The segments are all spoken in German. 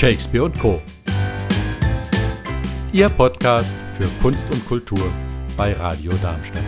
Shakespeare und Co. Ihr Podcast für Kunst und Kultur bei Radio Darmstadt.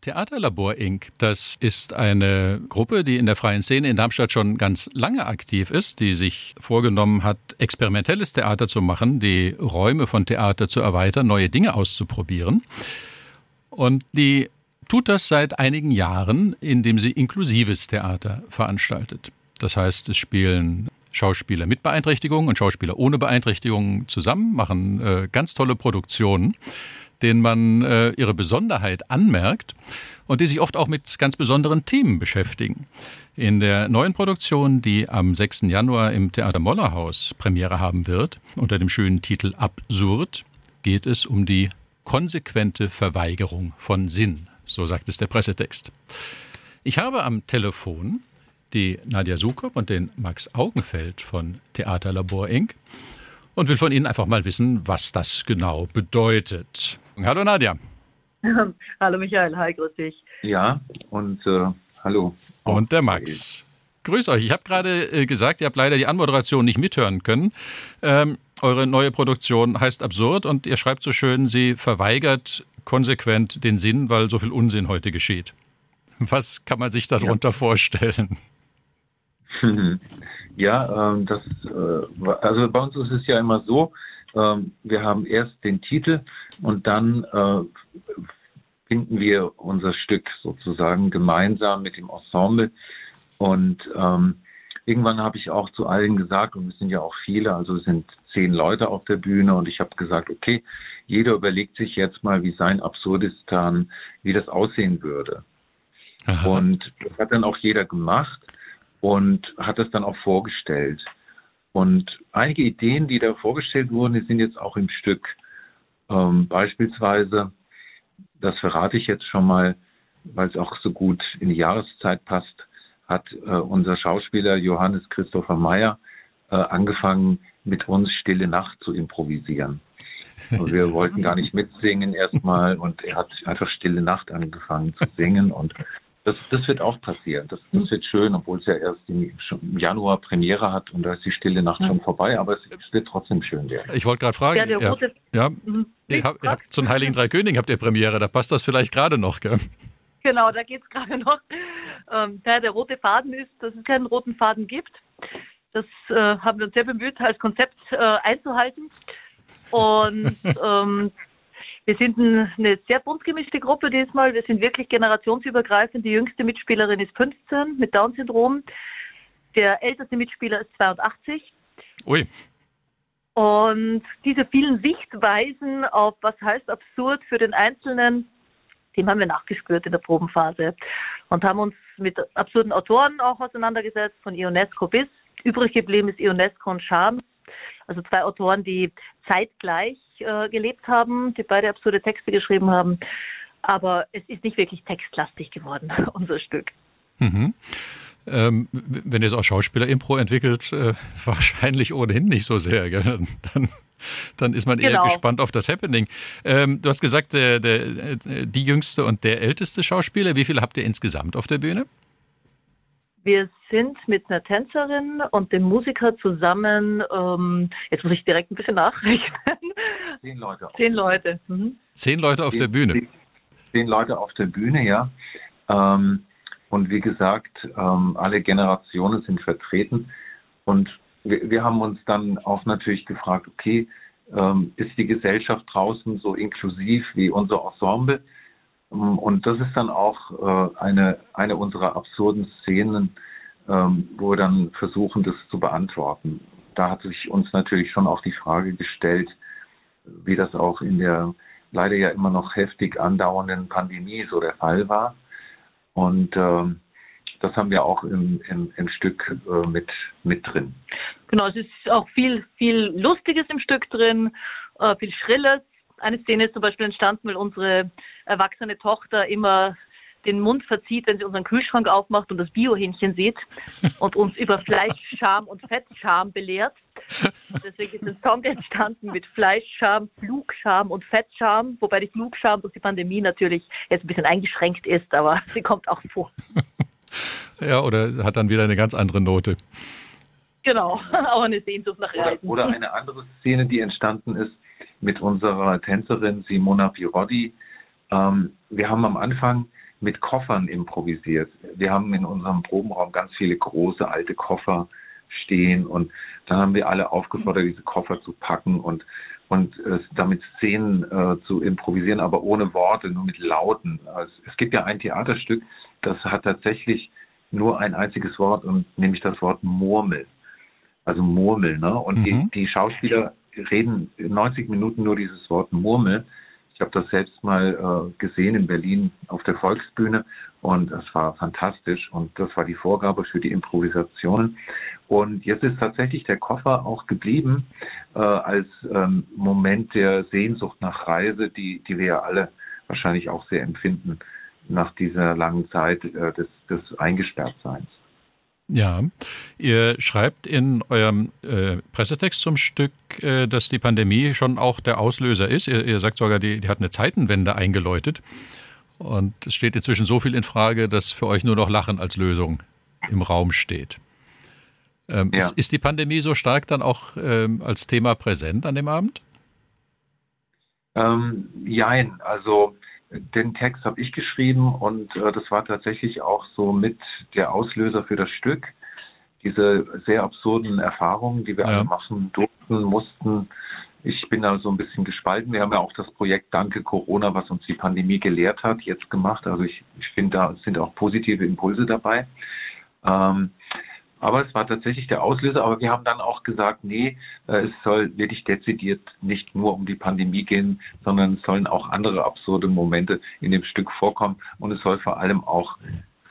Theaterlabor Inc. Das ist eine Gruppe, die in der freien Szene in Darmstadt schon ganz lange aktiv ist, die sich vorgenommen hat, experimentelles Theater zu machen, die Räume von Theater zu erweitern, neue Dinge auszuprobieren. Und die tut das seit einigen Jahren, indem sie inklusives Theater veranstaltet. Das heißt, es spielen Schauspieler mit Beeinträchtigungen und Schauspieler ohne Beeinträchtigungen zusammen, machen äh, ganz tolle Produktionen, denen man äh, ihre Besonderheit anmerkt und die sich oft auch mit ganz besonderen Themen beschäftigen. In der neuen Produktion, die am 6. Januar im Theater Mollerhaus Premiere haben wird, unter dem schönen Titel Absurd, geht es um die konsequente Verweigerung von Sinn so sagt es der Pressetext. Ich habe am Telefon die Nadja Sukop und den Max Augenfeld von Theaterlabor Inc. und will von Ihnen einfach mal wissen, was das genau bedeutet. Hallo Nadja. hallo Michael, hi, grüß dich. Ja, und äh, hallo. Und der Max. Grüß euch. Ich habe gerade äh, gesagt, ihr habt leider die Anmoderation nicht mithören können. Ähm, eure neue Produktion heißt Absurd und ihr schreibt so schön, sie verweigert konsequent den Sinn, weil so viel Unsinn heute geschieht. Was kann man sich darunter ja. vorstellen? Ja, ähm, das, äh, also bei uns ist es ja immer so, ähm, wir haben erst den Titel und dann äh, finden wir unser Stück sozusagen gemeinsam mit dem Ensemble. Und ähm, irgendwann habe ich auch zu allen gesagt, und es sind ja auch viele, also es sind zehn Leute auf der Bühne, und ich habe gesagt, okay, jeder überlegt sich jetzt mal, wie sein Absurdistan, wie das aussehen würde. Aha. Und das hat dann auch jeder gemacht und hat das dann auch vorgestellt. Und einige Ideen, die da vorgestellt wurden, die sind jetzt auch im Stück. Ähm, beispielsweise, das verrate ich jetzt schon mal, weil es auch so gut in die Jahreszeit passt, hat äh, unser Schauspieler Johannes Christopher Meyer äh, angefangen, mit uns Stille Nacht zu improvisieren. Und wir wollten gar nicht mitsingen erstmal und er hat einfach Stille Nacht angefangen zu singen und das, das wird auch passieren. Das, das wird schön, obwohl es ja erst im, Januar Premiere hat und da ist die Stille Nacht schon vorbei, aber es, es wird trotzdem schön werden. Ich wollte gerade fragen, ja, ja, ja mhm. ihr habt, ihr habt zum Heiligen Drei Königen habt ihr Premiere, da passt das vielleicht gerade noch, gell? Genau, da geht es gerade noch. Ähm, der rote Faden ist, dass es keinen roten Faden gibt. Das äh, haben wir uns sehr bemüht, als Konzept äh, einzuhalten. Und ähm, wir sind eine sehr bunt gemischte Gruppe diesmal. Wir sind wirklich generationsübergreifend. Die jüngste Mitspielerin ist 15 mit Down-Syndrom. Der älteste Mitspieler ist 82. Ui. Und diese vielen Sichtweisen auf was heißt absurd für den Einzelnen, dem haben wir nachgespürt in der Probenphase und haben uns mit absurden Autoren auch auseinandergesetzt, von Ionesco bis. Übrig geblieben ist Ionesco und Charmes also zwei Autoren, die zeitgleich äh, gelebt haben, die beide absurde Texte geschrieben haben. Aber es ist nicht wirklich textlastig geworden, unser Stück. Mhm. Ähm, wenn ihr es auch Schauspieler-Impro entwickelt, äh, wahrscheinlich ohnehin nicht so sehr. Gell? Dann, dann ist man genau. eher gespannt auf das Happening. Ähm, du hast gesagt, der, der, die jüngste und der älteste Schauspieler. Wie viele habt ihr insgesamt auf der Bühne? Wir sind mit einer Tänzerin und dem Musiker zusammen, ähm, jetzt muss ich direkt ein bisschen nachrechnen. Zehn Leute. Zehn Leute. Mhm. Zehn Leute auf zehn, der Bühne. Zehn Leute auf der Bühne, ja. Ähm, und wie gesagt, ähm, alle Generationen sind vertreten. Und wir, wir, haben uns dann auch natürlich gefragt, okay, ähm, ist die Gesellschaft draußen so inklusiv wie unser Ensemble? Ähm, und das ist dann auch äh, eine, eine unserer absurden Szenen, ähm, wo wir dann versuchen, das zu beantworten. Da hat sich uns natürlich schon auch die Frage gestellt, wie das auch in der leider ja immer noch heftig andauernden Pandemie so der Fall war. Und ähm, das haben wir auch im, im, im Stück äh, mit, mit drin. Genau, es ist auch viel, viel Lustiges im Stück drin, äh, viel Schrilles, eine Szene ist zum Beispiel entstanden, weil unsere erwachsene Tochter immer den Mund verzieht, wenn sie unseren Kühlschrank aufmacht und das Biohähnchen sieht und uns über Fleischscham und Fettscham belehrt. Deswegen ist ein Song entstanden mit Fleischscham, Flugscham und Fettscham, wobei die Flugscham durch die Pandemie natürlich jetzt ein bisschen eingeschränkt ist, aber sie kommt auch vor. Ja, oder hat dann wieder eine ganz andere Note. Genau, auch eine Sehnsucht nach Reisen. Oder, oder eine andere Szene, die entstanden ist mit unserer Tänzerin Simona Pirodi. Ähm, wir haben am Anfang mit Koffern improvisiert. Wir haben in unserem Probenraum ganz viele große alte Koffer stehen und dann haben wir alle aufgefordert, diese Koffer zu packen und und äh, damit Szenen äh, zu improvisieren, aber ohne Worte, nur mit Lauten. Also, es gibt ja ein Theaterstück, das hat tatsächlich nur ein einziges Wort und nämlich das Wort Murmel. Also Murmel, ne? Und mhm. die, die Schauspieler reden 90 Minuten nur dieses Wort Murmel ich habe das selbst mal äh, gesehen in Berlin auf der Volksbühne und es war fantastisch und das war die Vorgabe für die Improvisation. Und jetzt ist tatsächlich der Koffer auch geblieben äh, als ähm, Moment der Sehnsucht nach Reise, die, die wir ja alle wahrscheinlich auch sehr empfinden nach dieser langen Zeit äh, des, des Eingesperrtseins. Ja, ihr schreibt in eurem äh, Pressetext zum Stück, äh, dass die Pandemie schon auch der Auslöser ist. Ihr, ihr sagt sogar, die, die, hat eine Zeitenwende eingeläutet. Und es steht inzwischen so viel in Frage, dass für euch nur noch Lachen als Lösung im Raum steht. Ähm, ja. ist, ist, die Pandemie so stark dann auch ähm, als Thema präsent an dem Abend? Ähm, jein, also den Text habe ich geschrieben und äh, das war tatsächlich auch so mit der Auslöser für das Stück. Diese sehr absurden Erfahrungen, die wir ja. alle machen durften, mussten. Ich bin da so ein bisschen gespalten. Wir haben ja auch das Projekt Danke Corona, was uns die Pandemie gelehrt hat, jetzt gemacht. Also ich, ich finde, da sind auch positive Impulse dabei. Ähm, aber es war tatsächlich der Auslöser. Aber wir haben dann auch gesagt, nee, äh, es soll wirklich dezidiert nicht nur um die Pandemie gehen, sondern es sollen auch andere absurde Momente in dem Stück vorkommen. Und es soll vor allem auch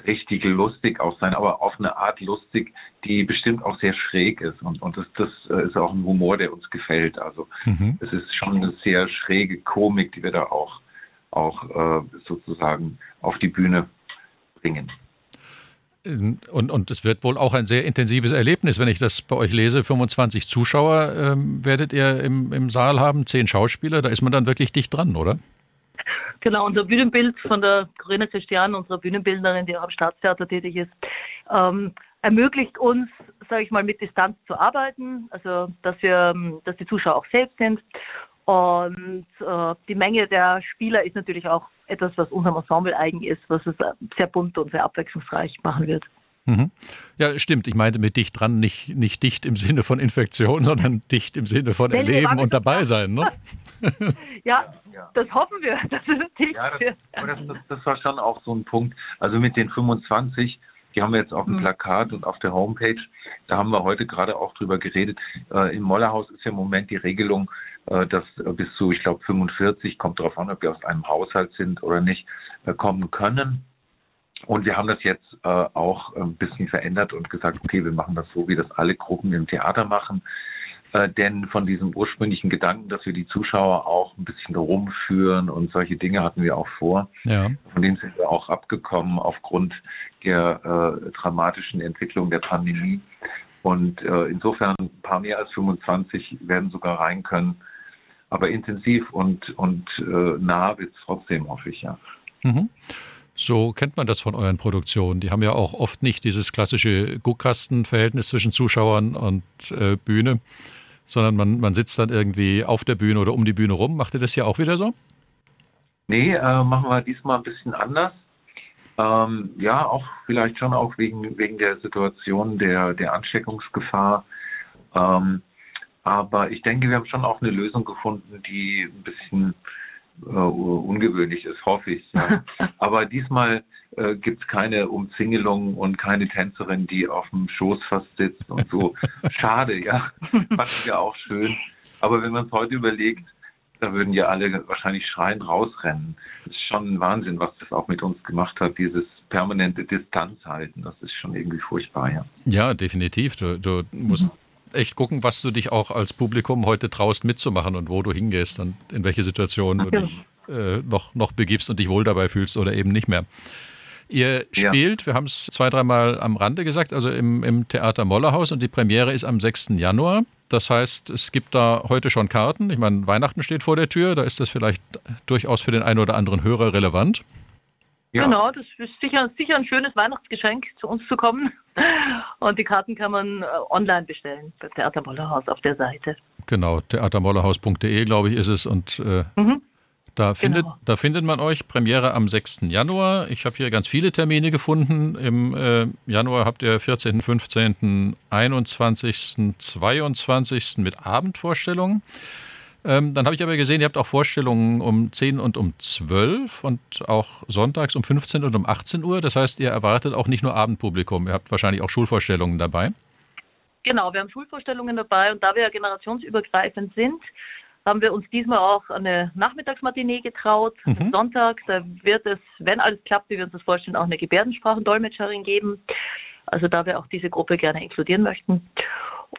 richtig lustig auch sein, aber auf eine Art lustig, die bestimmt auch sehr schräg ist. Und, und das, das äh, ist auch ein Humor, der uns gefällt. Also mhm. es ist schon eine sehr schräge Komik, die wir da auch, auch äh, sozusagen auf die Bühne bringen. Und, und es wird wohl auch ein sehr intensives Erlebnis, wenn ich das bei euch lese. 25 Zuschauer ähm, werdet ihr im, im Saal haben, zehn Schauspieler. Da ist man dann wirklich dicht dran, oder? Genau, unser Bühnenbild von der Corinna Christian, unserer Bühnenbildnerin, die auch am Staatstheater tätig ist, ähm, ermöglicht uns, sage ich mal, mit Distanz zu arbeiten, also dass wir, ähm, dass die Zuschauer auch selbst sind. Und äh, die Menge der Spieler ist natürlich auch etwas, was unserem Ensemble eigen ist, was es sehr bunt und sehr abwechslungsreich machen wird. Mhm. Ja, stimmt. Ich meinte mit dicht dran nicht, nicht dicht im Sinne von Infektion, sondern dicht im Sinne von Erleben und dabei sein. Ne? ja, das hoffen wir, dass es dicht ja, das, das, das, das, war schon auch so ein Punkt. Also mit den 25, die haben wir jetzt auf dem mhm. Plakat und auf der Homepage. Da haben wir heute gerade auch drüber geredet. Äh, Im Mollerhaus ist ja im Moment die Regelung, äh, dass bis zu, ich glaube, 45, kommt darauf an, ob wir aus einem Haushalt sind oder nicht, äh, kommen können. Und wir haben das jetzt äh, auch ein bisschen verändert und gesagt, okay, wir machen das so, wie das alle Gruppen im Theater machen. Äh, denn von diesem ursprünglichen Gedanken, dass wir die Zuschauer auch ein bisschen rumführen und solche Dinge hatten wir auch vor. Ja. Von denen sind wir auch abgekommen aufgrund der äh, dramatischen Entwicklung der Pandemie. Und äh, insofern ein paar mehr als 25 werden sogar rein können aber intensiv und, und äh, nah wird es trotzdem, hoffe ich, ja. Mhm. So kennt man das von euren Produktionen. Die haben ja auch oft nicht dieses klassische Guckkastenverhältnis zwischen Zuschauern und äh, Bühne, sondern man, man sitzt dann irgendwie auf der Bühne oder um die Bühne rum. Macht ihr das hier auch wieder so? Nee, äh, machen wir diesmal ein bisschen anders. Ähm, ja, auch vielleicht schon auch wegen, wegen der Situation der, der Ansteckungsgefahr. Ähm, aber ich denke, wir haben schon auch eine Lösung gefunden, die ein bisschen äh, ungewöhnlich ist, hoffe ich. Ja. Aber diesmal äh, gibt es keine Umzingelung und keine Tänzerin, die auf dem Schoß fast sitzt und so. Schade, ja. Fand ja auch schön. Aber wenn man es heute überlegt, da würden ja alle wahrscheinlich schreien rausrennen. Das ist schon ein Wahnsinn, was das auch mit uns gemacht hat, dieses permanente Distanz halten. Das ist schon irgendwie furchtbar, ja. Ja, definitiv. Du, du musst echt gucken, was du dich auch als Publikum heute traust mitzumachen und wo du hingehst und in welche Situation du dich äh, noch, noch begibst und dich wohl dabei fühlst oder eben nicht mehr. Ihr spielt, ja. wir haben es zwei, dreimal am Rande gesagt, also im, im Theater Mollerhaus und die Premiere ist am 6. Januar. Das heißt, es gibt da heute schon Karten. Ich meine, Weihnachten steht vor der Tür, da ist das vielleicht durchaus für den einen oder anderen Hörer relevant. Ja. Genau, das ist sicher, sicher ein schönes Weihnachtsgeschenk, zu uns zu kommen. Und die Karten kann man äh, online bestellen bei Theater Mollerhaus auf der Seite. Genau, theatermollerhaus.de, glaube ich, ist es. Und äh, mhm. da, findet, genau. da findet man euch. Premiere am 6. Januar. Ich habe hier ganz viele Termine gefunden. Im äh, Januar habt ihr 14., 15., 21., 22. mit Abendvorstellungen. Ähm, dann habe ich aber gesehen, ihr habt auch Vorstellungen um 10 und um 12 und auch sonntags um 15 und um 18 Uhr. Das heißt, ihr erwartet auch nicht nur Abendpublikum, ihr habt wahrscheinlich auch Schulvorstellungen dabei. Genau, wir haben Schulvorstellungen dabei und da wir ja generationsübergreifend sind, haben wir uns diesmal auch eine Nachmittagsmatinee getraut. Mhm. Sonntag, da wird es, wenn alles klappt, wie wir uns das vorstellen, auch eine Gebärdensprachendolmetscherin geben. Also da wir auch diese Gruppe gerne inkludieren möchten.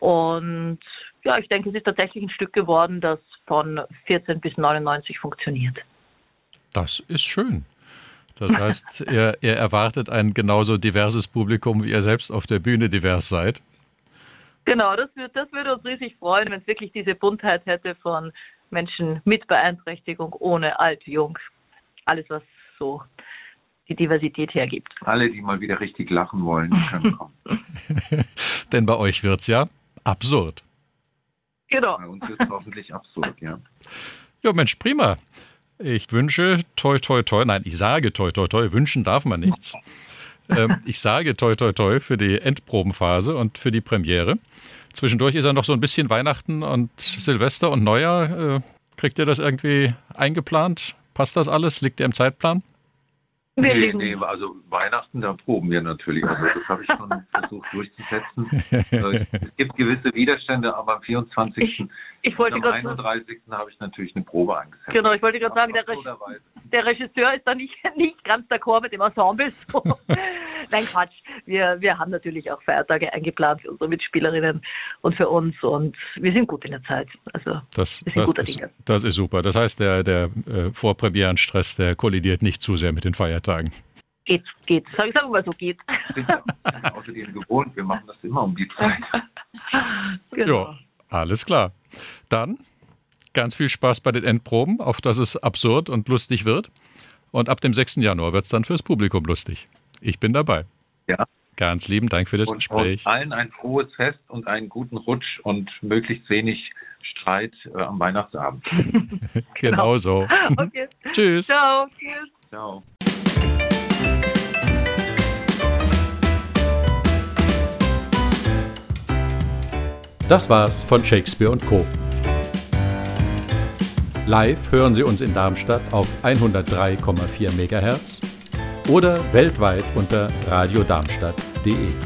Und ja, ich denke, es ist tatsächlich ein Stück geworden, das von 14 bis 99 funktioniert. Das ist schön. Das heißt, ihr, ihr erwartet ein genauso diverses Publikum, wie ihr selbst auf der Bühne divers seid. Genau, das, wird, das würde uns riesig freuen, wenn es wirklich diese Buntheit hätte von Menschen mit Beeinträchtigung, ohne alt, jung. Alles, was so die Diversität hergibt. Alle, die mal wieder richtig lachen wollen, können kommen. Denn bei euch wird es ja absurd. Genau. Bei uns ist es hoffentlich absurd, ja. Ja, Mensch, prima. Ich wünsche toi toi toi, nein, ich sage toi toi toi, wünschen darf man nichts. ähm, ich sage toi toi toi für die Endprobenphase und für die Premiere. Zwischendurch ist ja noch so ein bisschen Weihnachten und Silvester und Neujahr. Äh, kriegt ihr das irgendwie eingeplant? Passt das alles? Liegt ihr im Zeitplan? Nee, nee, also Weihnachten, da proben wir natürlich. Also das habe ich schon versucht durchzusetzen. Äh, es gibt gewisse Widerstände, aber am 24. Ich, ich und am 31. habe ich natürlich eine Probe angesetzt. Genau, ich wollte gerade sagen, der, Re der, Regisseur ist da nicht, nicht ganz d'accord mit dem Ensemble. So. Nein, Quatsch. Wir, wir haben natürlich auch Feiertage eingeplant für unsere Mitspielerinnen und für uns und wir sind gut in der Zeit. Also das, wir sind das guter ist, Dinge. Das ist super. Das heißt, der, der äh, Vorpremierenstress, der kollidiert nicht zu sehr mit den Feiertagen. Geht, geht. Sag, sagen wir mal so, geht. Sind ja außerdem gewohnt, wir machen das immer um die Zeit. genau. Ja, alles klar. Dann ganz viel Spaß bei den Endproben, auf dass es absurd und lustig wird. Und ab dem 6. Januar wird es dann fürs Publikum lustig. Ich bin dabei. Ja. Ganz lieben Dank für das und, Gespräch. Und allen ein frohes Fest und einen guten Rutsch und möglichst wenig Streit äh, am Weihnachtsabend. genau. genau so. Okay. Tschüss. Ciao. Tschüss. Ciao. Das war's von Shakespeare und Co. Live hören Sie uns in Darmstadt auf 103,4 MHz oder weltweit unter radiodarmstadt.de.